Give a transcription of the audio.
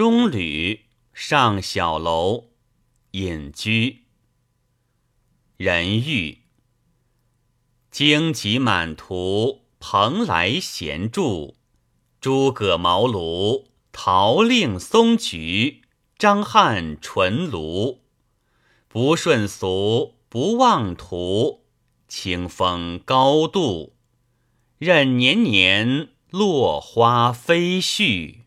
中旅上小楼，隐居。人欲荆棘满途，蓬莱闲住，诸葛茅庐，陶令松菊，张翰纯庐。不顺俗，不妄图，清风高度，任年年落花飞絮。